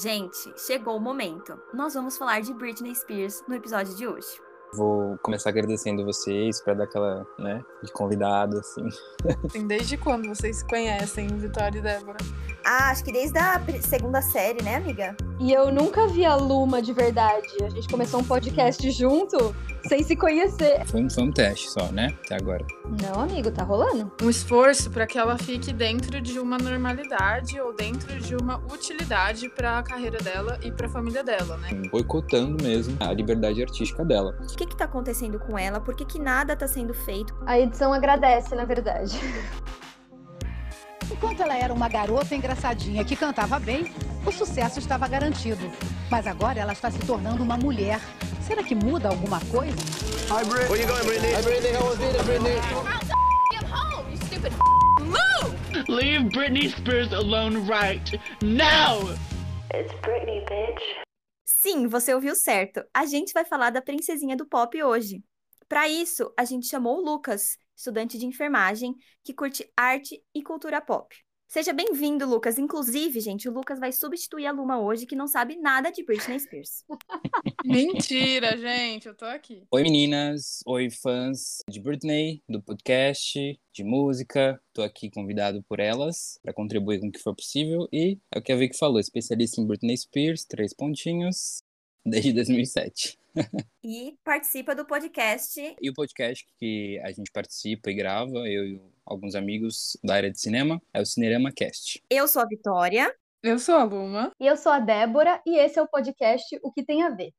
Gente, chegou o momento. Nós vamos falar de Britney Spears no episódio de hoje. Vou começar agradecendo vocês para dar aquela, né, de convidado, assim. Assim, desde quando vocês se conhecem, Vitória e Débora? Ah, acho que desde a segunda série, né, amiga? E eu nunca vi a Luma de verdade. A gente começou um podcast junto, sem se conhecer. Foi um, foi um teste só, né, até agora. Não, amigo, tá rolando. Um esforço para que ela fique dentro de uma normalidade ou dentro de uma utilidade para a carreira dela e para a família dela, né? Boicotando mesmo a liberdade artística dela. O que que tá acontecendo com ela? Por que que nada tá sendo feito? A edição agradece, na verdade. Enquanto ela era uma garota engraçadinha que cantava bem, o sucesso estava garantido. Mas agora ela está se tornando uma mulher. Será que muda alguma coisa? Where you going, Brittany? Hi, Brittany. How was it, Brittany? Leave Britney Spears alone right now! Sim, você ouviu certo. A gente vai falar da princesinha do pop hoje. Para isso, a gente chamou o Lucas, estudante de enfermagem, que curte arte e cultura pop. Seja bem-vindo, Lucas. Inclusive, gente, o Lucas vai substituir a Luma hoje, que não sabe nada de Britney Spears. Mentira, gente, eu tô aqui. Oi meninas, oi fãs de Britney, do podcast, de música. Tô aqui convidado por elas para contribuir com o que for possível e é o que a Vicky falou, especialista em Britney Spears, três pontinhos, desde 2007. E participa do podcast. E o podcast que a gente participa e grava, eu e alguns amigos da área de cinema, é o Cinerama Cast. Eu sou a Vitória. Eu sou a Luma. E eu sou a Débora, e esse é o podcast O Que Tem a Ver.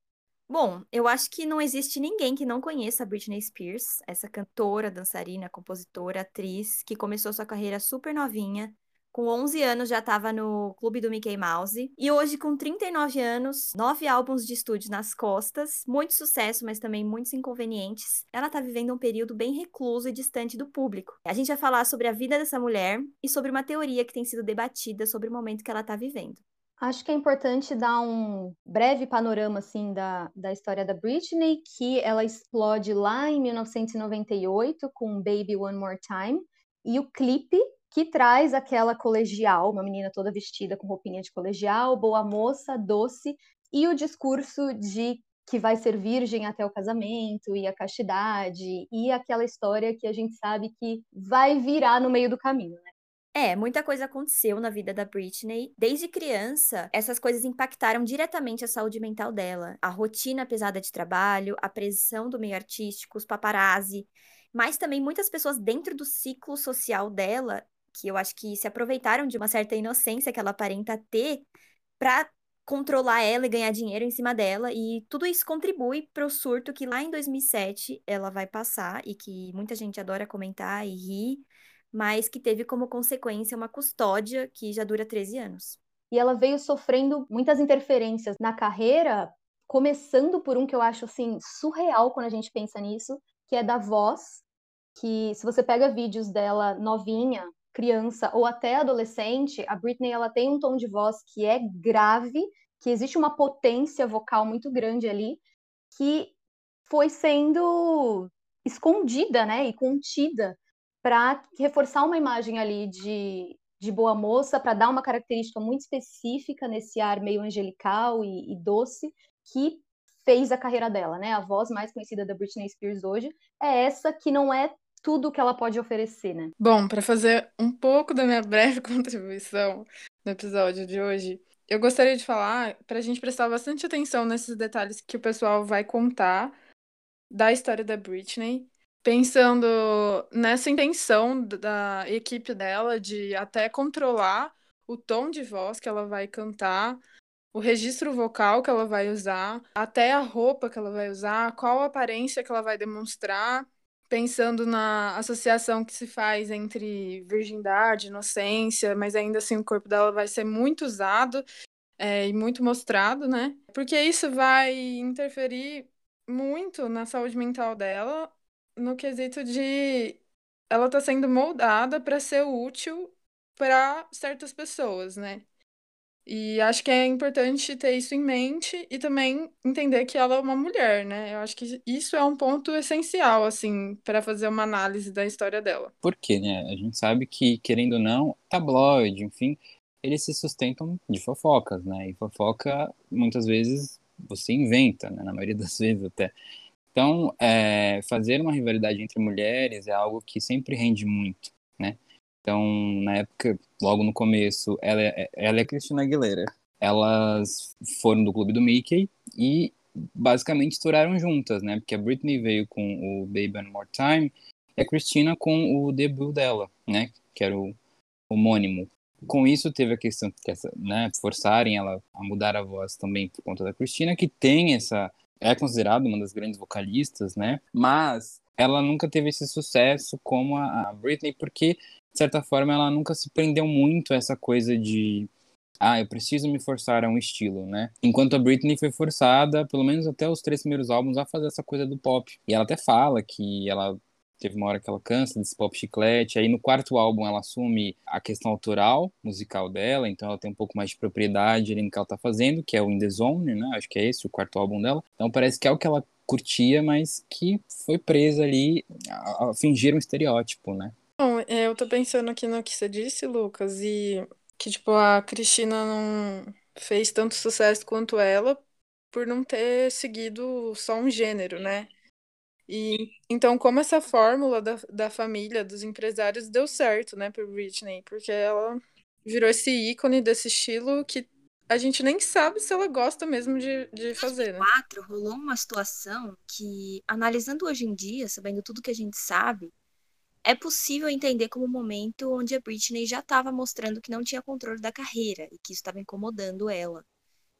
Bom, eu acho que não existe ninguém que não conheça a Britney Spears, essa cantora, dançarina, compositora, atriz, que começou sua carreira super novinha. Com 11 anos já estava no clube do Mickey Mouse. E hoje, com 39 anos, nove álbuns de estúdio nas costas, muito sucesso, mas também muitos inconvenientes. Ela está vivendo um período bem recluso e distante do público. A gente vai falar sobre a vida dessa mulher e sobre uma teoria que tem sido debatida sobre o momento que ela está vivendo. Acho que é importante dar um breve panorama assim da, da história da Britney, que ela explode lá em 1998 com Baby One More Time, e o clipe que traz aquela colegial, uma menina toda vestida com roupinha de colegial, boa moça, doce, e o discurso de que vai ser virgem até o casamento e a castidade, e aquela história que a gente sabe que vai virar no meio do caminho, né? É, muita coisa aconteceu na vida da Britney. Desde criança, essas coisas impactaram diretamente a saúde mental dela. A rotina pesada de trabalho, a pressão do meio artístico, os paparazzi, mas também muitas pessoas dentro do ciclo social dela, que eu acho que se aproveitaram de uma certa inocência que ela aparenta ter para controlar ela e ganhar dinheiro em cima dela, e tudo isso contribui para o surto que lá em 2007 ela vai passar e que muita gente adora comentar e rir mas que teve como consequência uma custódia que já dura 13 anos. E ela veio sofrendo muitas interferências na carreira, começando por um que eu acho assim surreal quando a gente pensa nisso, que é da voz, que se você pega vídeos dela novinha, criança ou até adolescente, a Britney ela tem um tom de voz que é grave, que existe uma potência vocal muito grande ali, que foi sendo escondida, né, e contida para reforçar uma imagem ali de, de boa moça, para dar uma característica muito específica nesse ar meio angelical e, e, doce, que fez a carreira dela, né? A voz mais conhecida da Britney Spears hoje é essa que não é tudo que ela pode oferecer, né? Bom, para fazer um pouco da minha breve contribuição no episódio de hoje, eu gostaria de falar para a gente prestar bastante atenção nesses detalhes que o pessoal vai contar da história da Britney pensando nessa intenção da equipe dela de até controlar o tom de voz que ela vai cantar, o registro vocal que ela vai usar, até a roupa que ela vai usar, qual aparência que ela vai demonstrar, pensando na associação que se faz entre virgindade, inocência, mas ainda assim o corpo dela vai ser muito usado é, e muito mostrado, né? Porque isso vai interferir muito na saúde mental dela, no quesito de ela tá sendo moldada para ser útil para certas pessoas, né? E acho que é importante ter isso em mente e também entender que ela é uma mulher, né? Eu acho que isso é um ponto essencial, assim, para fazer uma análise da história dela. Por quê, né? A gente sabe que, querendo ou não, tabloide, enfim, eles se sustentam de fofocas, né? E fofoca, muitas vezes, você inventa, né? Na maioria das vezes até. Então, é, fazer uma rivalidade entre mulheres é algo que sempre rende muito, né? Então, na época, logo no começo, ela, é, ela é Cristina Aguilera. Elas foram do clube do Mickey e basicamente estouraram juntas, né? Porque a Britney veio com o Baby One More Time e a Cristina com o debut dela, né? Que era o homônimo. Com isso, teve a questão que né, forçarem ela a mudar a voz também por conta da Cristina, que tem essa. é considerada uma das grandes vocalistas, né? Mas ela nunca teve esse sucesso como a Britney, porque, de certa forma, ela nunca se prendeu muito a essa coisa de ah, eu preciso me forçar a um estilo, né? Enquanto a Britney foi forçada, pelo menos até os três primeiros álbuns, a fazer essa coisa do pop. E ela até fala que ela teve uma hora que ela cansa desse pop chiclete. Aí no quarto álbum ela assume a questão autoral, musical dela, então ela tem um pouco mais de propriedade ali no que ela tá fazendo, que é o In The Zone, né? Acho que é esse o quarto álbum dela. Então parece que é o que ela curtia, mas que foi presa ali a, a fingir um estereótipo, né? Bom, é, eu tô pensando aqui no que você disse, Lucas, e que, tipo, a Cristina não fez tanto sucesso quanto ela por não ter seguido só um gênero, né? E então, como essa fórmula da, da família, dos empresários, deu certo, né, para Britney, porque ela virou esse ícone desse estilo que a gente nem sabe se ela gosta mesmo de, de fazer, né? 2004 rolou uma situação que, analisando hoje em dia, sabendo tudo que a gente sabe, é possível entender como um momento onde a Britney já estava mostrando que não tinha controle da carreira e que isso estava incomodando ela.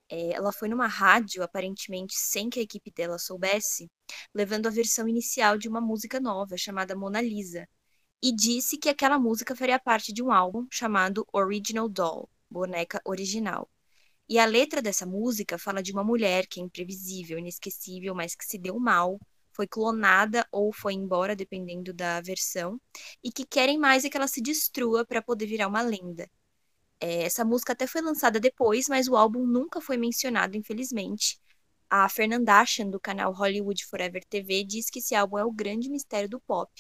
É, ela foi numa rádio, aparentemente sem que a equipe dela soubesse, levando a versão inicial de uma música nova chamada Mona Lisa, e disse que aquela música faria parte de um álbum chamado Original Doll, Boneca Original. E a letra dessa música fala de uma mulher que é imprevisível, inesquecível, mas que se deu mal foi clonada ou foi embora, dependendo da versão, e que querem mais é que ela se destrua para poder virar uma lenda. É, essa música até foi lançada depois, mas o álbum nunca foi mencionado, infelizmente. A Fernandashan, do canal Hollywood Forever TV, diz que esse álbum é o grande mistério do pop.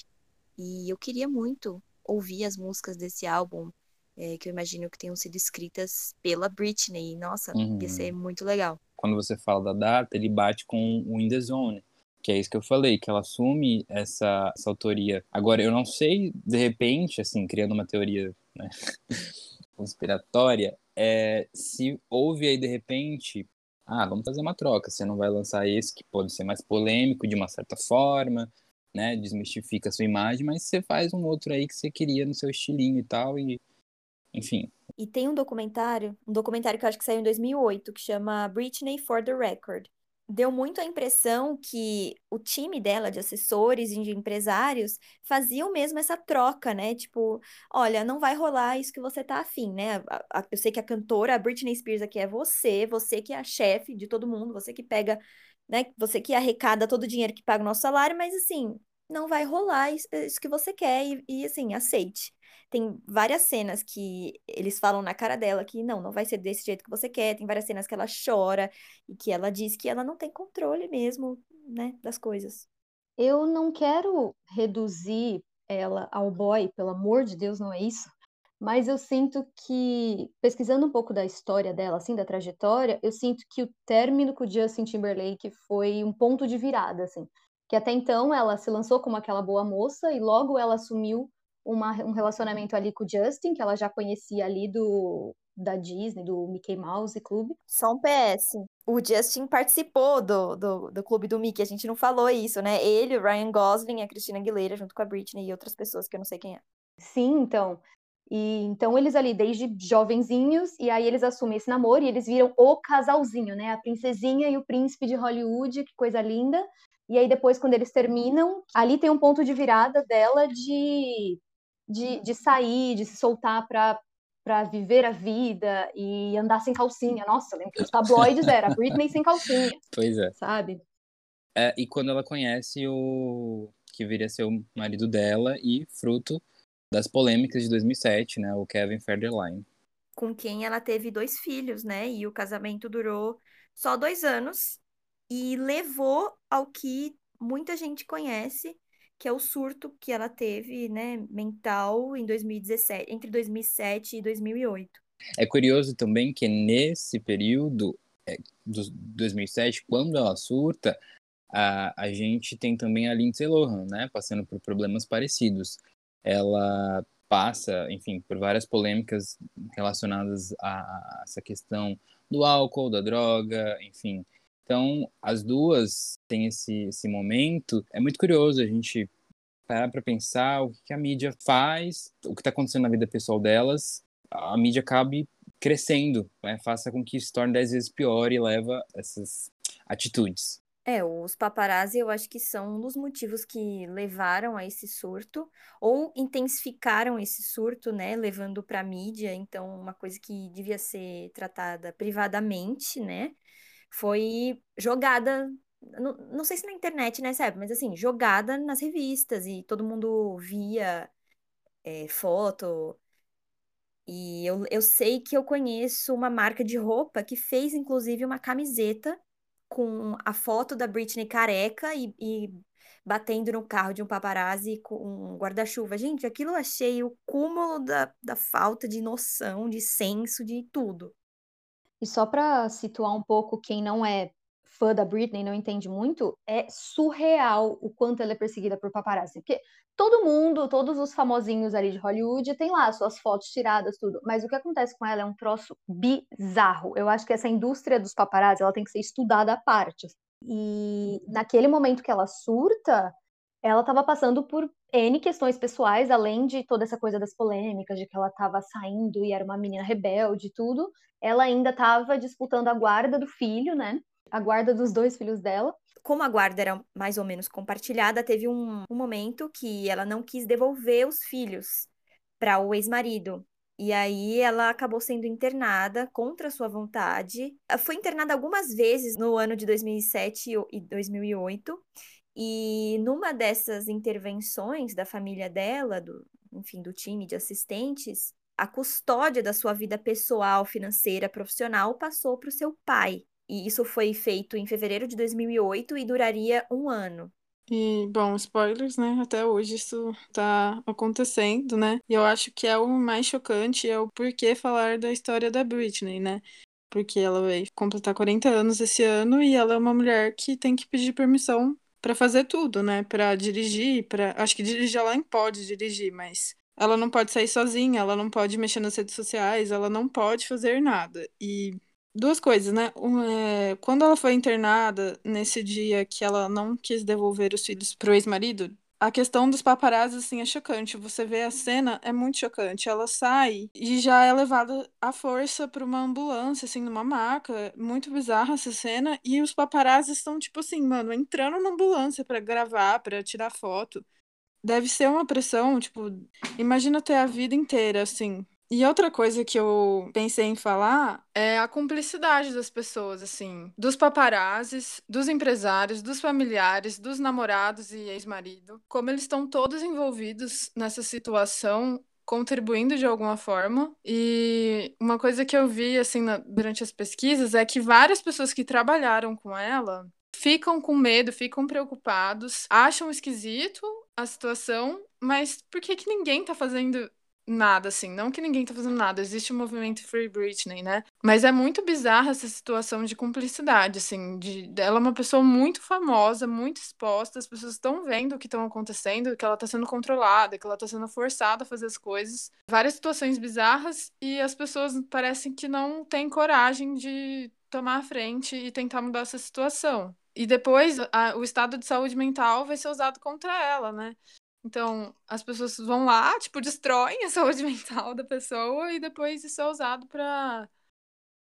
E eu queria muito ouvir as músicas desse álbum, é, que eu imagino que tenham sido escritas pela Britney. Nossa, Uhum. ia ser muito legal. Quando você fala da data, ele bate com o In The Zone, que é isso que eu falei, que ela assume essa, essa autoria. Agora, eu não sei, de repente, assim, criando uma teoria né, conspiratória, é, se houve aí, de repente, ah, vamos fazer uma troca, você não vai lançar esse que pode ser mais polêmico de uma certa forma, né, desmistifica a sua imagem, mas você faz um outro aí que você queria no seu estilinho e tal, e enfim. E tem um documentário, um documentário que eu acho que saiu em 2008, que chama Britney for the Record. Deu muito a impressão que o time dela, de assessores e de empresários, faziam mesmo essa troca, né? Tipo, olha, não vai rolar isso que você tá afim, né? Eu sei que a cantora, a Britney Spears aqui é você, você que é a chefe de todo mundo, você que pega, né? Você que arrecada todo o dinheiro que paga o nosso salário, mas assim, não vai rolar isso, isso que você quer e, e assim, aceite. Tem várias cenas que eles falam na cara dela que não, não vai ser desse jeito que você quer. Tem várias cenas que ela chora e que ela diz que ela não tem controle mesmo, né, das coisas. Eu não quero reduzir ela ao boy, pelo amor de Deus, não é isso. Mas eu sinto que, pesquisando um pouco da história dela, assim, da trajetória, eu sinto que o término com o Justin Timberlake foi um ponto de virada, assim. Que até então ela se lançou como aquela boa moça e logo ela assumiu uma, um relacionamento ali com o Justin, que ela já conhecia ali do da Disney, do Mickey Mouse Clube. Só um PS. O Justin participou do, do, do clube do Mickey, a gente não falou isso, né? Ele, o Ryan Gosling, a Christina Aguilera, junto com a Britney e outras pessoas que eu não sei quem é. Sim, então. E então eles ali desde jovenzinhos e aí eles assumem esse namoro e eles viram o casalzinho, né? A princesinha e o príncipe de Hollywood, que coisa linda. E aí depois quando eles terminam, ali tem um ponto de virada dela de de, de sair, de se soltar para para viver a vida e andar sem calcinha. Nossa, lembro que os tabloides era a Britney sem calcinha, Pois é. sabe? É, e quando ela conhece o que viria a ser o marido dela e fruto das polêmicas de 2007, né, o Kevin Federline. Com quem ela teve dois filhos, né? E o casamento durou só dois anos e levou ao que muita gente conhece, que é o surto que ela teve, né, mental em 2017, entre 2007 e 2008. É curioso também que nesse período, é, do 2007, quando ela surta, a, a gente tem também a Lindsay Lohan, né, passando por problemas parecidos. Ela passa, enfim, por várias polêmicas relacionadas a, a essa questão do álcool, da droga, enfim. Então, as duas têm esse, esse momento. É muito curioso a gente parar para pensar o que a mídia faz, o que está acontecendo na vida pessoal delas. A mídia acabe crescendo, né? faça com que se torne dez vezes pior e leva essas atitudes. É, os paparazzi eu acho que são um dos motivos que levaram a esse surto, ou intensificaram esse surto, né, levando para a mídia, então uma coisa que devia ser tratada privadamente, né, foi jogada, não, não sei se na internet nessa época, mas assim, jogada nas revistas, e todo mundo via é, foto, e eu, eu sei que eu conheço uma marca de roupa que fez, inclusive, uma camiseta com a foto da Britney careca e, e batendo no carro de um paparazzi com um guarda-chuva. Gente, aquilo eu achei o cúmulo da, da falta de noção, de senso, de tudo. E só para situar um pouco quem não é fã da Britney, não entende muito, é surreal o quanto ela é perseguida por paparazzi. Porque todo mundo, todos os famosinhos ali de Hollywood tem lá suas fotos tiradas, tudo. Mas o que acontece com ela é um troço bizarro. Eu acho que essa indústria dos paparazzi, ela tem que ser estudada à parte. E naquele momento que ela surta, ela estava passando por N questões pessoais, além de toda essa coisa das polêmicas, de que ela estava saindo e era uma menina rebelde e tudo. Ela ainda estava disputando a guarda do filho, né? A guarda dos dois filhos dela como a guarda era mais ou menos compartilhada, teve um, um momento que ela não quis devolver os filhos para o ex-marido. E aí ela acabou sendo internada contra sua vontade. Foi internada algumas vezes no ano de 2007 e 2008. E numa dessas intervenções da família dela, do, enfim, do time de assistentes, a custódia da sua vida pessoal, financeira, profissional passou para o seu pai. E isso foi feito em fevereiro de 2008 e duraria um ano. E, bom, spoilers, né? Até hoje isso tá acontecendo, né? E eu acho que é o mais chocante é o porquê falar da história da Britney, né? Porque ela vai completar 40 anos esse ano e ela é uma mulher que tem que pedir permissão para fazer tudo, né? Para dirigir, para acho que dirigir ela nem pode dirigir, mas ela não pode sair sozinha, ela não pode mexer nas redes sociais, ela não pode fazer nada. E Duas coisas, né? Um, é, quando ela foi internada, nesse dia que ela não quis devolver os filhos pro ex-marido, a questão dos paparazzi, assim, é chocante. Você vê a cena, é muito chocante. Ela sai e já é levada à força para uma ambulância, assim, numa maca. Muito bizarra essa cena. E os paparazzi estão, tipo assim, mano, entrando na ambulância para gravar, para tirar foto. Deve ser uma pressão, tipo, imagina ter a vida inteira, assim, e outra coisa que eu pensei em falar é a cumplicidade das pessoas, assim, dos paparazzis, dos empresários, dos familiares, dos namorados e ex-marido, como eles estão todos envolvidos nessa situação contribuindo de alguma forma. E uma coisa que eu vi assim na, durante as pesquisas é que várias pessoas que trabalharam com ela ficam com medo, ficam preocupados, acham esquisito a situação, mas por que que ninguém tá fazendo nada, assim. Não que ninguém tá fazendo nada, existe o movimento Free Britney, né? Mas é muito bizarra essa situação de cumplicidade, assim. De, ela é uma pessoa muito famosa, muito exposta, as pessoas estão vendo o que estão acontecendo, que ela tá sendo controlada, que ela tá sendo forçada a fazer as coisas. Várias situações bizarras e as pessoas parecem que não têm coragem de tomar a frente e tentar mudar essa situação. E depois a, o estado de saúde mental vai ser usado contra ela, né? Então, as pessoas vão lá, tipo, destroem a saúde mental da pessoa e depois isso é usado para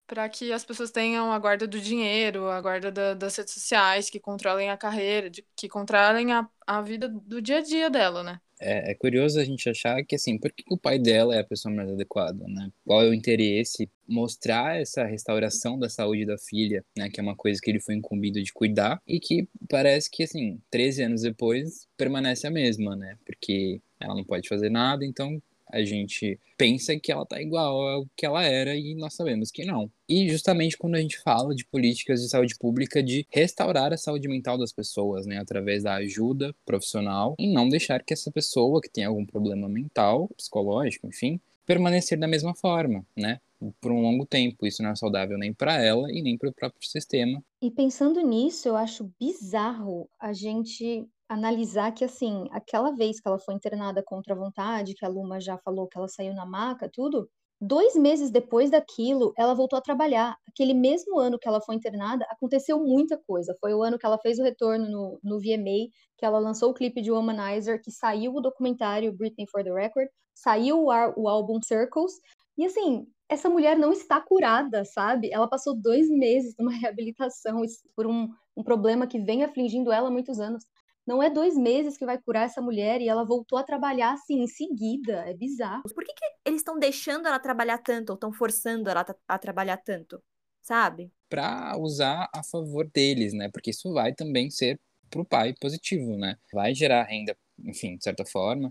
para que as pessoas tenham a guarda do dinheiro, a guarda da, das redes sociais, que controlem a carreira, de, que controlem a, a vida do dia a dia dela, né? É, é, curioso a gente achar que, assim, por que o pai dela é a pessoa mais adequada, né? Qual é o interesse? Mostrar essa restauração da saúde da filha, né? Que é uma coisa que ele foi incumbido de cuidar e que parece que, assim, 13 anos depois permanece a mesma, né? Porque ela não pode fazer nada, então a gente pensa que ela tá igual ao que ela era e nós sabemos que não. E justamente quando a gente fala de políticas de saúde pública de restaurar a saúde mental das pessoas, né, através da ajuda profissional e não deixar que essa pessoa que tem algum problema mental, psicológico, enfim, permanecer da mesma forma, né? por um longo tempo. Isso não é saudável nem para ela e nem para o próprio sistema. E pensando nisso, eu acho bizarro a gente analisar que, assim, aquela vez que ela foi internada contra a vontade, que a Luma já falou que ela saiu na maca, tudo, dois meses depois daquilo, ela voltou a trabalhar. Aquele mesmo ano que ela foi internada, aconteceu muita coisa. Foi o ano que ela fez o retorno no, no VMA, que ela lançou o clipe de Womanizer, que saiu o documentário Britney for the Record, saiu o, o álbum Circles. E assim, essa mulher não está curada, sabe? Ela passou dois meses numa reabilitação por um, um problema que vem afligindo ela há muitos anos. Não é dois meses que vai curar essa mulher e ela voltou a trabalhar assim em seguida. É bizarro. Por que, que eles estão deixando ela trabalhar tanto ou estão forçando ela a trabalhar tanto? Sabe? Para usar a favor deles, né? Porque isso vai também ser para o pai positivo, né? Vai gerar renda, enfim, de certa forma.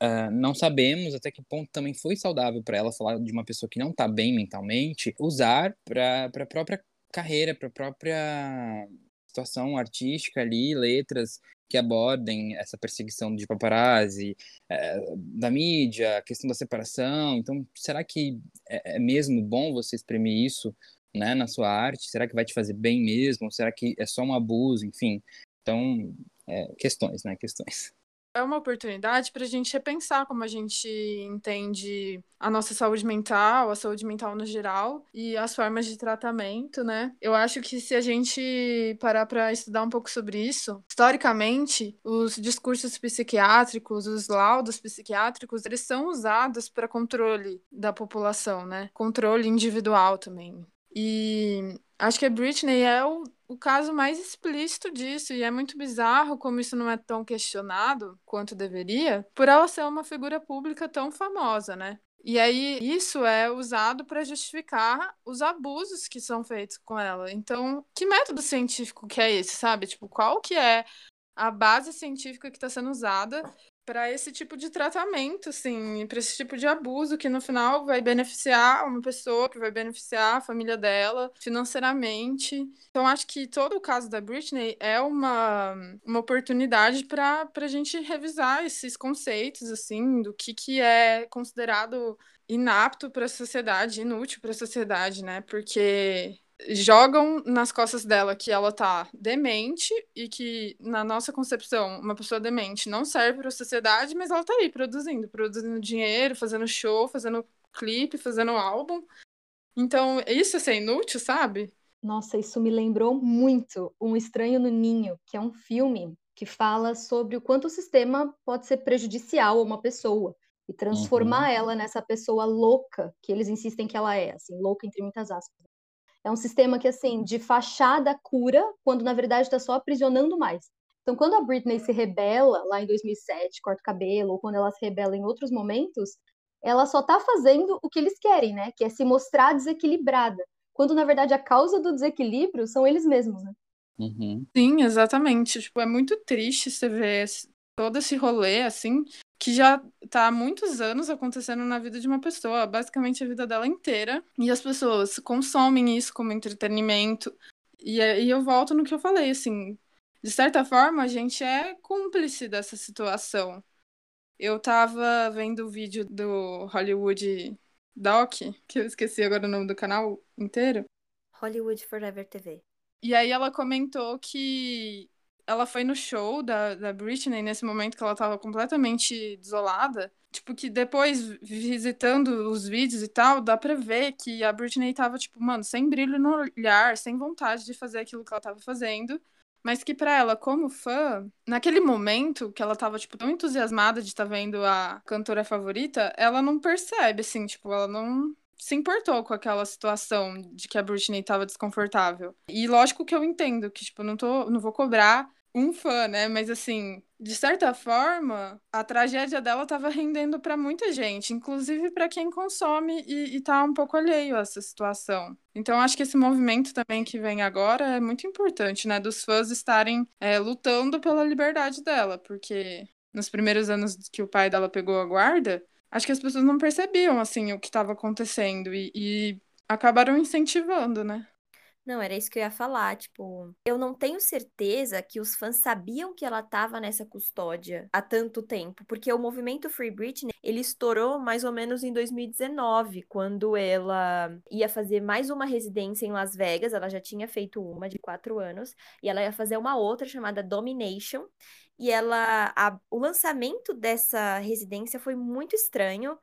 Uh, não sabemos até que ponto também foi saudável para ela falar de uma pessoa que não está bem mentalmente, usar para a própria carreira, para a própria situação artística ali, letras que abordem essa perseguição de paparazzi, é, da mídia, a questão da separação. Então, será que é, é, mesmo bom você exprimir isso né, na sua arte? Será que vai te fazer bem mesmo? Será que é só um abuso? Enfim, então, é, questões, né? Questões é uma oportunidade para a gente repensar como a gente entende a nossa saúde mental, a saúde mental no geral e as formas de tratamento, né? Eu acho que se a gente parar para estudar um pouco sobre isso, historicamente, os discursos psiquiátricos, os laudos psiquiátricos, eles são usados para controle da população, né? Controle individual também. E acho que a Britney é o o caso mais explícito disso, e é muito bizarro como isso não é tão questionado quanto deveria, por ela ser uma figura pública tão famosa, né? E aí isso é usado para justificar os abusos que são feitos com ela. Então, que método científico que é esse, sabe? Tipo, qual que é a base científica que está sendo usada para esse tipo de tratamento, assim, para esse tipo de abuso que no final vai beneficiar uma pessoa, que vai beneficiar a família dela financeiramente. Então acho que todo o caso da Britney é uma, uma oportunidade para a gente revisar esses conceitos, assim, do que, que é considerado inapto para a sociedade, inútil para a sociedade, né? Porque jogam nas costas dela que ela tá demente e que, na nossa concepção, uma pessoa demente não serve para a sociedade, mas ela tá aí produzindo, produzindo dinheiro, fazendo show, fazendo clipe, fazendo álbum. Então, isso é ser inútil, sabe? Nossa, isso me lembrou muito Um Estranho no Ninho, que é um filme que fala sobre o quanto o sistema pode ser prejudicial a uma pessoa e transformar uhum. ela nessa pessoa louca que eles insistem que ela é, assim, louca entre muitas aspas. É um sistema que, assim, de fachada cura, quando na verdade está só aprisionando mais. Então, quando a Britney se rebela lá em 2007, corta o cabelo, ou quando ela se rebela em outros momentos, ela só está fazendo o que eles querem, né? Que é se mostrar desequilibrada. Quando na verdade a causa do desequilíbrio são eles mesmos, né? Uhum. Sim, exatamente. Tipo, é muito triste você ver todo esse rolê, assim, que já tá há muitos anos acontecendo na vida de uma pessoa, basicamente a vida dela inteira. E as pessoas consomem isso como entretenimento. E aí eu volto no que eu falei, assim, de certa forma a gente é cúmplice dessa situação. Eu tava vendo o vídeo do Hollywood Doc, que eu esqueci agora o nome do canal inteiro. Hollywood Forever TV. E aí ela comentou que ela foi no show da, da Britney nesse momento que ela tava completamente desolada. Tipo, que depois, visitando os vídeos e tal, dá pra ver que a Britney tava, tipo, mano, sem brilho no olhar, sem vontade de fazer aquilo que ela tava fazendo. Mas que para ela, como fã, naquele momento que ela tava, tipo, tão entusiasmada de estar tá vendo a cantora favorita, ela não percebe, assim, tipo, ela não se importou com aquela situação de que a Britney estava desconfortável. E lógico que eu entendo que, tipo, não, tô, não vou cobrar um fã, né? Mas assim, de certa forma, a tragédia dela estava rendendo para muita gente, inclusive para quem consome e, está um pouco alheio a essa situação. Então, acho que esse movimento também que vem agora é muito importante, né? Dos fãs estarem é, lutando pela liberdade dela, porque nos primeiros anos que o pai dela pegou a guarda, acho que as pessoas não percebiam, assim, o que estava acontecendo e, e acabaram incentivando, né? Não, era isso que eu ia falar. Tipo, eu não tenho certeza que os fãs sabiam que ela tava nessa custódia há tanto tempo, porque o movimento Free Britney, ele estourou mais ou menos em 2019, quando ela ia fazer mais uma residência em Las Vegas. Ela já tinha feito uma de quatro anos, e ela ia fazer uma outra chamada Domination. E ela, a- o lançamento dessa residência foi muito estranho.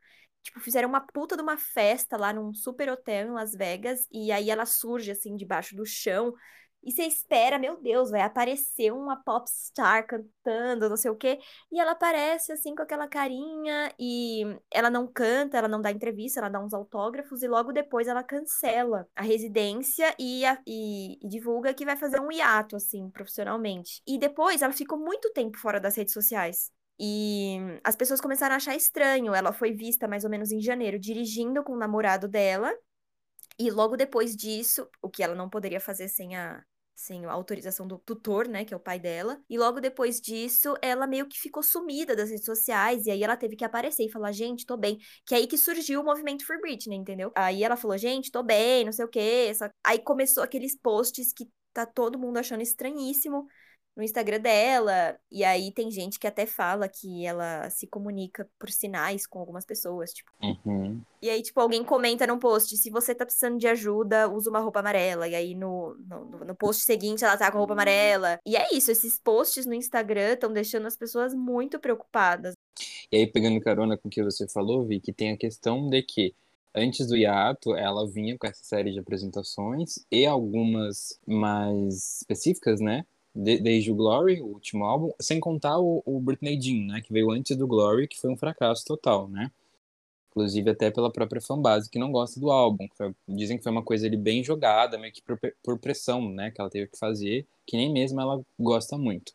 Tipo, fizeram uma puta de uma festa lá num super hotel em Las Vegas, e aí ela surge assim debaixo do chão. E você espera, meu Deus, vai aparecer uma popstar cantando, não sei o quê. E ela aparece assim com aquela carinha e ela não canta, ela não dá entrevista, ela dá uns autógrafos e logo depois ela cancela a residência e, a- e- e divulga que vai fazer um hiato, assim, profissionalmente. E depois ela ficou muito tempo fora das redes sociais. E as pessoas começaram a achar estranho. Ela foi vista mais ou menos em janeiro dirigindo com o namorado dela. E logo depois disso, o que ela não poderia fazer sem a, sem a autorização do tutor, né, que é o pai dela. E logo depois disso, ela meio que ficou sumida das redes sociais. E aí ela teve que aparecer e falar: gente, tô bem. Que é aí que surgiu o movimento Free Britney, entendeu? Aí ela falou: gente, tô bem, não sei o quê. Só- Aí começou aqueles posts que tá todo mundo achando estranhíssimo no Instagram dela. E aí tem gente que até fala que ela se comunica por sinais com algumas pessoas, tipo. Uhum. E aí, tipo, alguém comenta num post, se você tá precisando de ajuda, usa uma roupa amarela. E aí no, no, no post seguinte ela tá com a roupa amarela. E é isso, esses posts no Instagram estão deixando as pessoas muito preocupadas. E aí, pegando carona com o que você falou, Vi, que tem a questão de que antes do hiato, ela vinha com essa série de apresentações e algumas mais específicas, né? De- desde o Glory, o último álbum, sem contar o, o Britney Jean, né? Que veio antes do Glory, que foi um fracasso total, né? Inclusive até pela própria fanbase que não gosta do álbum. Foi- dizem que foi uma coisa ali bem jogada, meio que por, por pressão, né? Que ela teve que fazer, que nem mesmo ela gosta muito.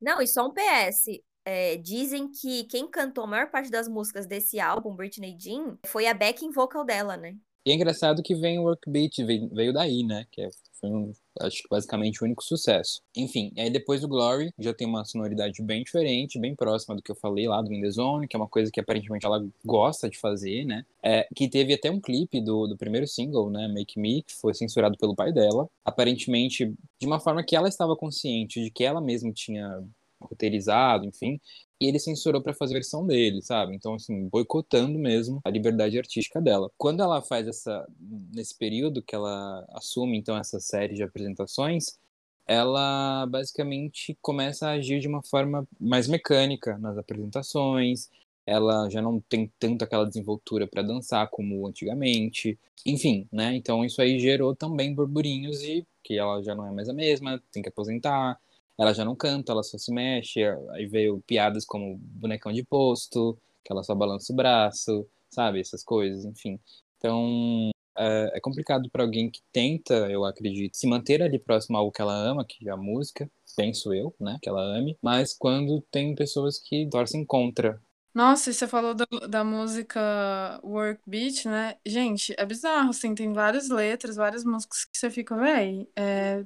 Não, e só um PS. é, dizem que quem cantou a maior parte das músicas desse álbum, Britney Jean, foi a backing vocal dela, né? E é engraçado que vem o Workbeat, veio, veio daí, né? Que é- foi, um, acho que basicamente o único sucesso. Enfim, aí depois do Glory já tem uma sonoridade bem diferente, bem próxima do que eu falei lá do In The Zone, que é uma coisa que aparentemente ela gosta de fazer, né? É, que teve até um clipe do, do primeiro single, né? Make Me, que foi censurado pelo pai dela. Aparentemente, de uma forma que ela estava consciente de que ela mesma tinha roteirizado, enfim, e ele censurou para fazer a versão dele, sabe? Então, assim, boicotando mesmo a liberdade artística dela. Quando ela faz essa. Nesse período que ela assume, então, essa série de apresentações, ela basicamente começa a agir de uma forma mais mecânica nas apresentações. Ela já não tem tanto aquela desenvoltura para dançar como antigamente. Enfim, né? Então isso aí gerou também burburinhos de que ela já não é mais a mesma, tem que aposentar ela já não canta, ela só se mexe. Aí veio piadas como bonecão de posto, que ela só balança o braço, sabe? Essas coisas, enfim. Então é, é complicado para alguém que tenta, eu acredito, se manter ali próximo a algo que ela ama, que é a música, penso eu, né? Que ela ame, mas quando tem pessoas que torcem contra. Nossa, e você falou do- da música Work Beat, né? Gente, é bizarro, assim, tem várias letras, várias músicas que você fica, véi, é,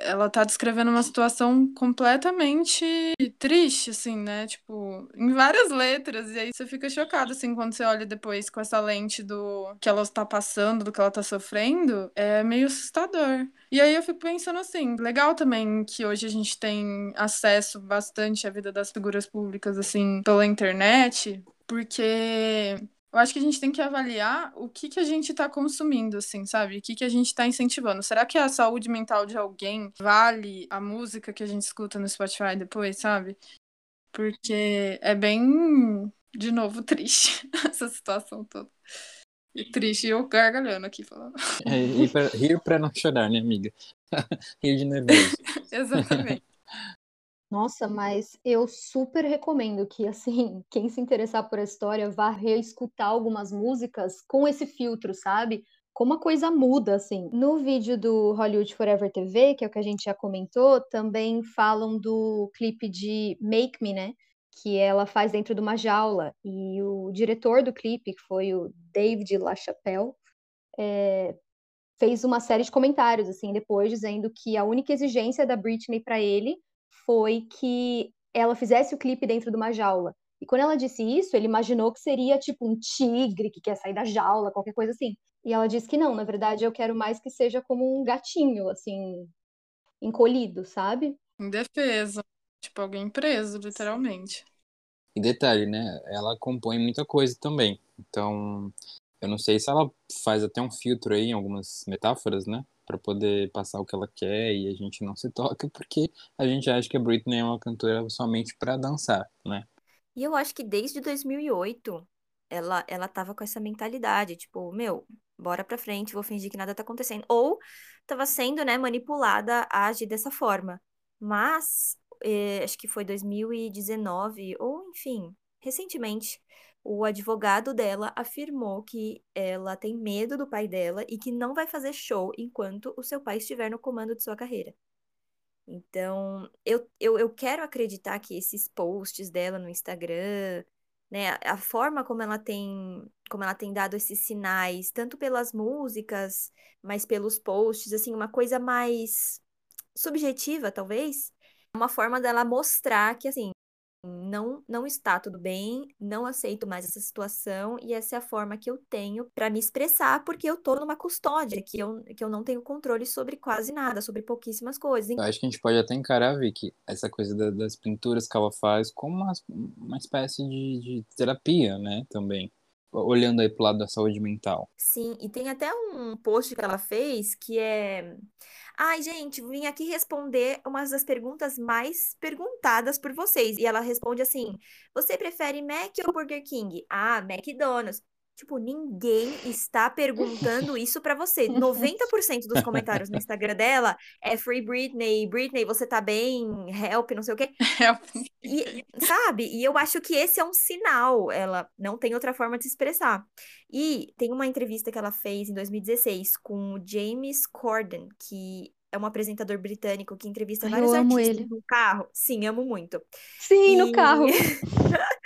ela tá descrevendo uma situação completamente triste, assim, né? Tipo, em várias letras. E aí você fica chocado, assim, quando você olha depois com essa lente do que ela tá passando, do que ela tá sofrendo. É meio assustador. E aí eu fico pensando assim, legal também que hoje a gente tem acesso bastante à vida das figuras públicas, assim, pela internet. Porque eu acho que a gente tem que avaliar o que, que a gente está consumindo, assim, sabe? O que, que a gente está incentivando. Será que a saúde mental de alguém vale a música que a gente escuta no Spotify depois, sabe? Porque é bem, de novo, triste essa situação toda. E triste, e eu gargalhando aqui falando. É, rir, pra não chorar, né, amiga? rir de nervoso. Exatamente. Nossa, mas eu super recomendo que, assim, quem se interessar por a história vá reescutar algumas músicas com esse filtro, sabe? Como a coisa muda, assim. No vídeo do Hollywood Forever TV, que é o que a gente já comentou, também falam do clipe de Make Me, né? Que ela faz dentro de uma jaula. E o diretor do clipe, que foi o David LaChapelle, é, fez uma série de comentários, assim, depois, dizendo que a única exigência da Britney para ele foi que ela fizesse o clipe dentro de uma jaula. E quando ela disse isso, ele imaginou que seria tipo um tigre que quer sair da jaula, qualquer coisa assim. E ela diz que não, na verdade eu quero mais que seja como um gatinho, assim, encolhido, sabe? Indefesa. Tipo, alguém preso, literalmente. E detalhe, né? Ela compõe muita coisa também. Então, eu não sei se ela faz até um filtro aí em algumas metáforas, né? Pra poder passar o que ela quer e a gente não se toca, porque a gente acha que a Britney é uma cantora somente pra dançar, né? E eu acho que desde 2008 ela, ela tava com essa mentalidade, tipo, meu, bora pra frente, vou fingir que nada tá acontecendo. Ou tava sendo, né, manipulada a agir dessa forma. Mas, eh, acho que foi 2019, ou enfim, recentemente, o advogado dela afirmou que ela tem medo do pai dela e que não vai fazer show enquanto o seu pai estiver no comando de sua carreira. Então, eu, eu, eu quero acreditar que esses posts dela no Instagram, né, a forma como ela tem, como ela tem dado esses sinais, tanto pelas músicas, mas pelos posts, assim, uma coisa mais subjetiva, talvez, uma forma dela mostrar que, assim, não, não está tudo bem, não aceito mais essa situação e essa é a forma que eu tenho para me expressar, porque eu tô numa custódia, que eu, que eu não tenho controle sobre quase nada, sobre pouquíssimas coisas. Eu acho que a gente pode até encarar, Vicky, essa coisa da- das pinturas que ela faz como uma, uma espécie de, de terapia, né, também. Olhando aí pro lado da saúde mental. Sim, e tem até um post que ela fez que é. Ai, gente, vim aqui responder uma das perguntas mais perguntadas por vocês. E ela responde assim: Você prefere Mac ou Burger King? Ah, McDonald's. Tipo, ninguém está perguntando isso pra você. 90% dos comentários no Instagram dela é Free Britney, Britney, você tá bem? Help, não sei o quê. Help. E, sabe? E eu acho que esse é um sinal. Ela não tem outra forma de se expressar. E tem uma entrevista que ela fez em 2016 com o James Corden, que é um apresentador britânico que entrevista Ai, vários eu amo artistas ele. no carro. Sim, amo muito. Sim, no E- carro.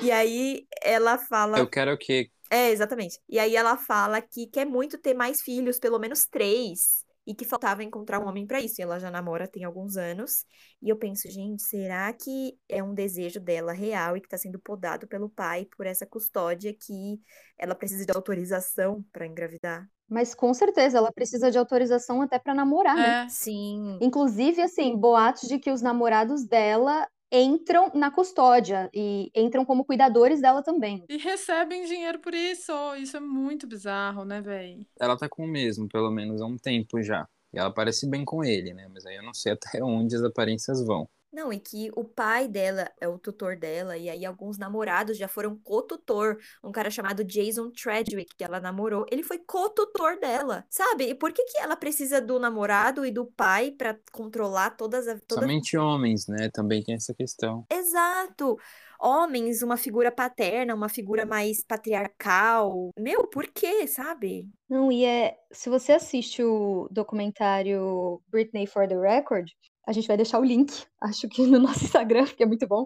E aí ela fala. Eu quero que É, exatamente. E aí ela fala que quer muito ter mais filhos, pelo menos três, e que faltava encontrar um homem pra isso. E ela já namora tem alguns anos. E eu penso, gente, será que é um desejo dela real e que tá sendo podado pelo pai por essa custódia que ela precisa de autorização pra engravidar? Mas com certeza ela precisa de autorização até pra namorar, né? É, Sim. Inclusive, assim, boatos de que os namorados dela entram na custódia e entram como cuidadores dela também. e recebem dinheiro por isso. Isso é muito bizarro, né, véi? ela tá com o mesmo, pelo menos há um tempo já. E ela parece bem com ele, né? Mas aí eu não sei até onde as aparências vão. Não, e que o pai dela é o tutor dela, e aí alguns namorados já foram co-tutor. Um cara chamado Jason Tredwick, que ela namorou, ele foi co-tutor dela, sabe? E por que que ela precisa do namorado e do pai pra controlar todas a, toda... Somente homens, né? Também tem essa questão. Exato! Homens, uma figura paterna, uma figura mais patriarcal. Meu, por quê, sabe? Não, e é. Se você assiste o documentário Britney for the Record, a gente vai deixar o link, acho que no nosso Instagram, porque é muito bom.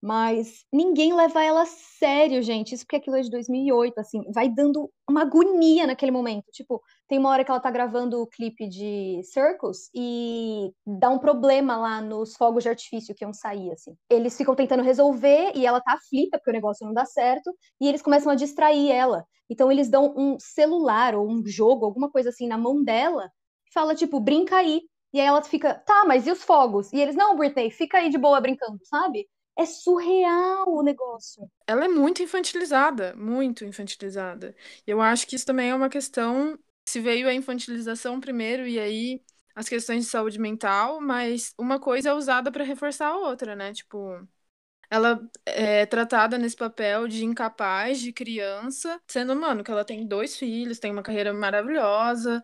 Mas ninguém leva ela a sério, gente. Isso porque aquilo é de 2008, assim, vai dando uma agonia naquele momento. Tipo, tem uma hora que ela tá gravando o clipe de Circus e dá um problema lá nos fogos de artifício que iam sair, assim. Eles ficam tentando resolver e ela tá aflita porque o negócio não dá certo e eles começam a distrair ela. Então eles dão um celular ou um jogo, alguma coisa assim na mão dela, e fala tipo, brinca aí. E aí ela fica, tá, mas e os fogos? E eles, não, Britney, fica aí de boa brincando, sabe? É surreal o negócio. Ela é muito infantilizada, muito infantilizada. Eu acho que isso também é uma questão. Se veio a infantilização primeiro e aí as questões de saúde mental, mas uma coisa é usada para reforçar a outra, né? Tipo, ela é tratada nesse papel de incapaz, de criança, sendo, mano, que ela tem dois filhos, tem uma carreira maravilhosa,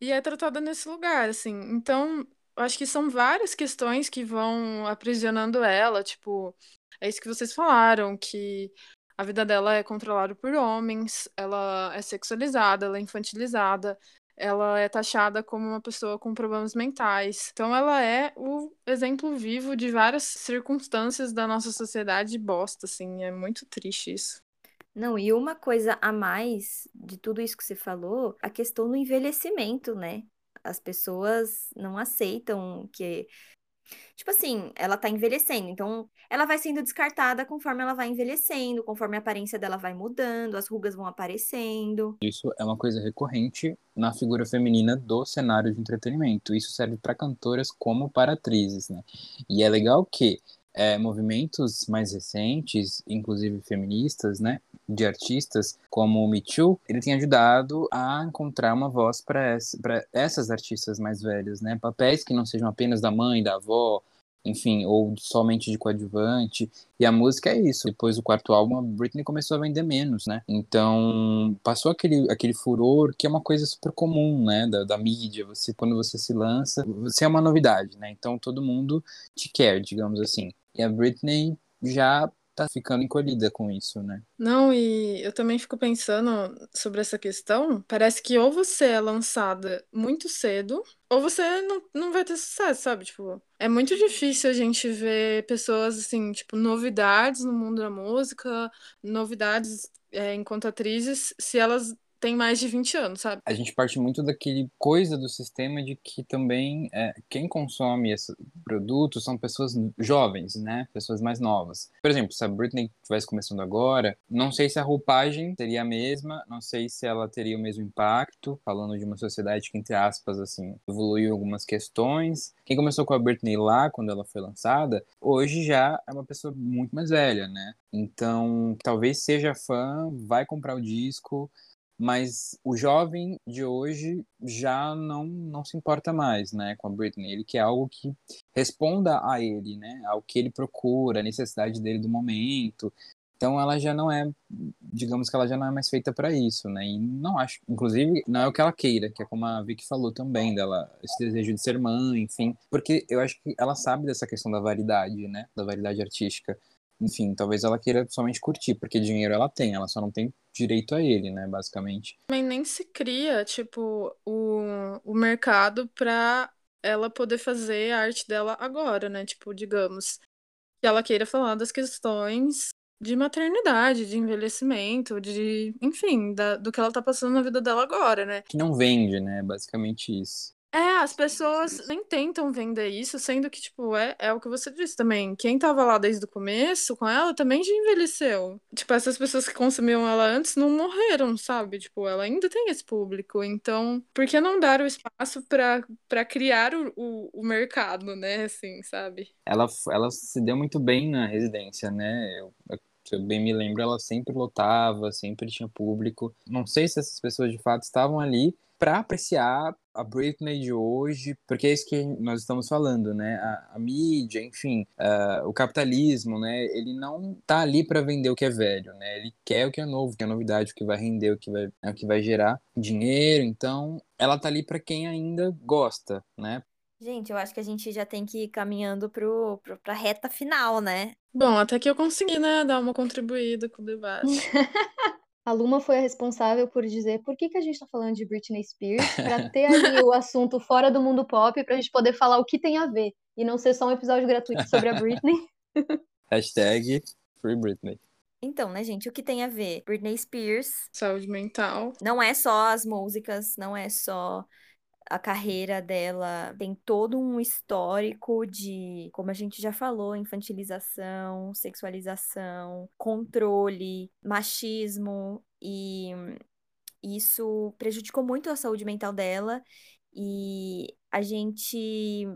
e é tratada nesse lugar, assim. Então, eu acho que são várias questões que vão aprisionando ela, tipo, é isso que vocês falaram, que a vida dela é controlada por homens, ela é sexualizada, ela é infantilizada, ela é taxada como uma pessoa com problemas mentais. Então, ela é o exemplo vivo de várias circunstâncias da nossa sociedade bosta, assim. É muito triste isso. Não, e uma coisa a mais de tudo isso que você falou, a questão do envelhecimento, né? As pessoas não aceitam que Tipo assim, ela tá envelhecendo, então ela vai sendo descartada conforme ela vai envelhecendo, conforme a aparência dela vai mudando, as rugas vão aparecendo. Isso é uma coisa recorrente na figura feminina do cenário de entretenimento. Isso serve para cantoras como para atrizes, né? E é legal que é, movimentos mais recentes, inclusive feministas, né, de artistas como o Me Too, ele tem ajudado a encontrar uma voz para essa, essas artistas mais velhas, né, papéis que não sejam apenas da mãe, da avó, enfim, ou somente de coadjuvante. E a música é isso. Depois do quarto álbum, a Britney começou a vender menos, né? Então, passou aquele, aquele furor que é uma coisa super comum, né? Da, da mídia. Você, quando você se lança, você é uma novidade, né? Então, todo mundo te quer, digamos assim. E a Britney já tá ficando encolhida com isso, né? Não, e eu também fico pensando sobre essa questão. Parece que ou você é lançada muito cedo, ou você não, não vai ter sucesso, sabe? Tipo, é muito difícil a gente ver pessoas, assim, tipo, novidades no mundo da música, novidades é, enquanto atrizes, se elas tem mais de 20 anos, sabe? A gente parte muito daquele coisa do sistema de que também é, quem consome esse produto são pessoas jovens, né? Pessoas mais novas. Por exemplo, se a Britney estivesse começando agora, não sei se a roupagem seria a mesma, não sei se ela teria o mesmo impacto, falando de uma sociedade que, entre aspas, assim, evoluiu algumas questões. Quem começou com a Britney lá, quando ela foi lançada, hoje já é uma pessoa muito mais velha, né? Então, talvez seja fã, vai comprar o disco, mas o jovem de hoje já não, não se importa mais, né, com a Britney. Ele quer algo que responda a ele, né, ao que ele procura, a necessidade dele do momento. Então ela já não é, digamos que ela já não é mais feita para isso, né? E não acho, inclusive, não é o que ela queira, que é como a Vicky falou também dela, esse desejo de ser mãe, enfim, porque eu acho que ela sabe dessa questão da variedade, né, da variedade artística enfim, talvez ela queira somente curtir, porque dinheiro ela tem, ela só não tem direito a ele, né, basicamente. Também nem se cria, tipo, o, o mercado pra ela poder fazer a arte dela agora, né? Tipo, digamos, que ela queira falar das questões de maternidade, de envelhecimento, de, enfim, da, do que ela tá passando na vida dela agora, né? Que não vende, né? Basicamente isso. É, as pessoas nem tentam vender isso, sendo que, tipo, é, é o que você disse também. Quem tava lá desde o começo com ela também já envelheceu. Tipo, essas pessoas que consumiam ela antes não morreram, sabe? Tipo, ela ainda tem esse público. Então, por que não dar o espaço para criar o, o, o, mercado, né? Assim, sabe? Ela, ela se deu muito bem na residência, né? Eu, eu se eu bem me lembro, ela sempre lotava, sempre tinha público. Não sei se essas pessoas de fato estavam ali para apreciar a Britney de hoje, porque é isso que nós estamos falando, né? A, a mídia, enfim, uh, o capitalismo, né? Ele não tá ali para vender o que é velho, né? Ele quer o que é novo, o que é novidade, o que vai render, o que vai, é o que vai gerar dinheiro. Então, ela tá ali para quem ainda gosta, né? Gente, eu acho que a gente já tem que ir caminhando pro, pro, pra reta final, né? Bom, até que eu consegui, né, dar uma contribuída com o debate. A Luma foi a responsável por dizer por que, que a gente está falando de Britney Spears, para ter ali o assunto fora do mundo pop, para a gente poder falar o que tem a ver, e não ser só um episódio gratuito sobre a Britney. Hashtag Free Britney. Então, né, gente, o que tem a ver? Britney Spears. Saúde mental. Não é só as músicas, não é só a carreira dela tem todo um histórico de, como a gente já falou, infantilização, sexualização, controle, machismo e isso prejudicou muito a saúde mental dela. E a gente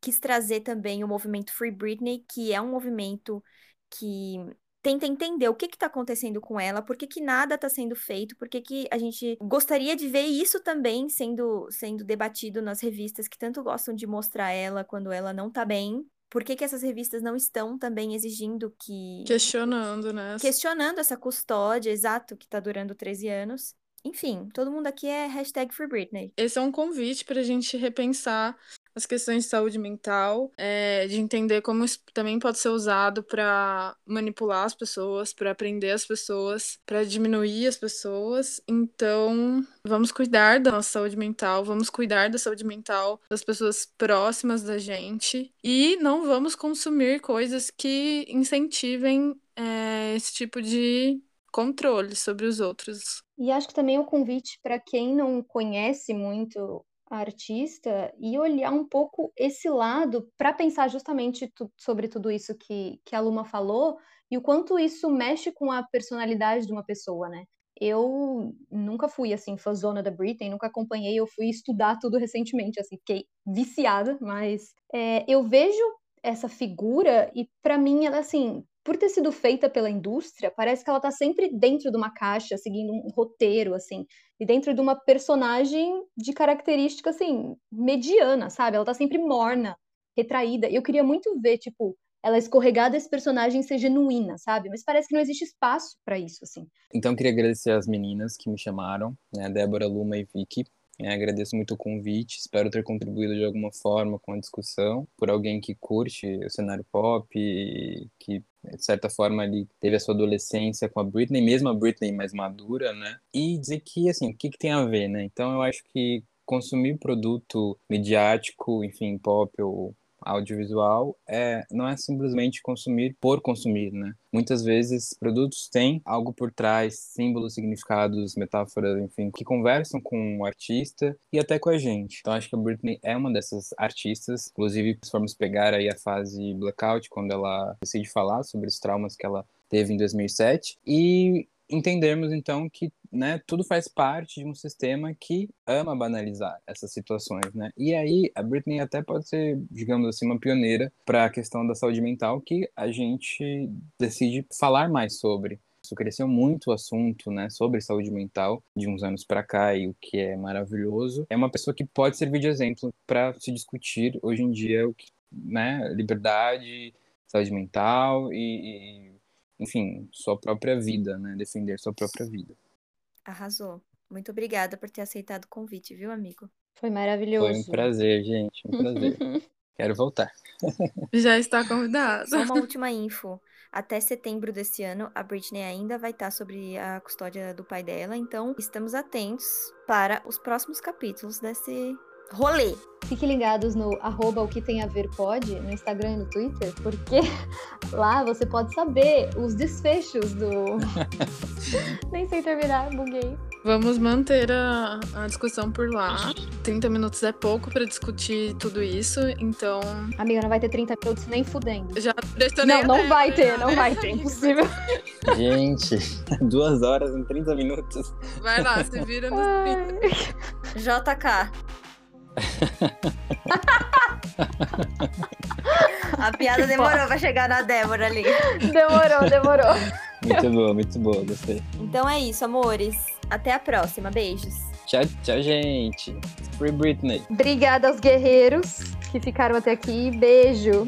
quis trazer também o movimento Free Britney, que é um movimento que tenta entender o que está acontecendo com ela, por que, que nada está sendo feito, por que, que a gente gostaria de ver isso também sendo, sendo debatido nas revistas que tanto gostam de mostrar ela quando ela não está bem. Por que, que essas revistas não estão também exigindo que. Questionando, né? Questionando essa custódia, exato, que está durando 13 anos. Enfim, todo mundo aqui é hashtag Free Britney. Esse é um convite para a gente repensar as questões de saúde mental, é, de entender como isso também pode ser usado para manipular as pessoas, para aprender as pessoas, para diminuir as pessoas. Então, vamos cuidar da nossa saúde mental, vamos cuidar da saúde mental das pessoas próximas da gente e não vamos consumir coisas que incentivem é, esse tipo de controle sobre os outros. E acho que também o convite para quem não conhece muito artista e olhar um pouco esse lado para pensar justamente tu, sobre tudo isso que, que a Luma falou e o quanto isso mexe com a personalidade de uma pessoa, né? Eu nunca fui assim fãzona da Britney, nunca acompanhei, eu fui estudar tudo recentemente, assim, fiquei viciada, mas é, eu vejo essa figura e para mim ela assim por ter sido feita pela indústria, parece que ela tá sempre dentro de uma caixa, seguindo um roteiro, assim, e dentro de uma personagem de característica, assim, mediana, sabe? Ela tá sempre morna, retraída. Eu queria muito ver, tipo, ela escorregar desse personagem ser genuína, sabe? Mas parece que não existe espaço para isso, assim. Então, queria agradecer às meninas que me chamaram, né? Débora, Luma e Vicky, é, agradeço muito o convite, espero ter contribuído de alguma forma com a discussão, por alguém que curte o cenário pop, que de certa forma ali teve a sua adolescência com a Britney, mesmo a Britney mais madura, né? E dizer que, assim, o que, que tem a ver, né? Então eu acho que consumir produto midiático, enfim, pop ou audiovisual é, não é simplesmente consumir por consumir, né? Muitas vezes produtos têm algo por trás, símbolos, significados, metáforas, enfim, que conversam com o artista e até com a gente. Então acho que a Britney é uma dessas artistas, inclusive se formos pegar aí a fase blackout, quando ela decide falar sobre os traumas que ela teve em 2007 e entendermos então que né, tudo faz parte de um sistema que ama banalizar essas situações, né? E aí a Britney até pode ser, digamos assim, uma pioneira para a questão da saúde mental que a gente decide falar mais sobre. Isso cresceu muito o assunto, né, sobre saúde mental de uns anos para cá e o que é maravilhoso. É uma pessoa que pode servir de exemplo para se discutir hoje em dia o que, né, liberdade, saúde mental e, e enfim, sua própria vida, né? Defender sua própria vida. Arrasou. Muito obrigada por ter aceitado o convite, viu, amigo? Foi maravilhoso. Foi um prazer, gente. Um prazer. Quero voltar. Já está convidado. Só uma última info. Até setembro desse ano, a Britney ainda vai estar sobre a custódia do pai dela, então estamos atentos para os próximos capítulos desse rolê. Fiquem ligados no arroba o que tem a ver pode, no Instagram e no Twitter, porque lá você pode saber os desfechos do. Nem sei terminar, buguei. Vamos manter a, a discussão por lá. 30 minutos é pouco para discutir tudo isso, então. Amiga, não vai ter 30 minutos nem fudendo. Já pressionei. Não, não vai ter, não vai ter, impossível. Gente, duas horas em 30 minutos. Vai lá, se vira nos 30. JK. A piada demorou pra chegar na Débora ali. Demorou, demorou. Muito boa, muito boa, gostei. Então é isso, amores. Até a próxima. Beijos. Tchau, tchau, gente. Free Britney. Obrigada aos guerreiros que ficaram até aqui. Beijo.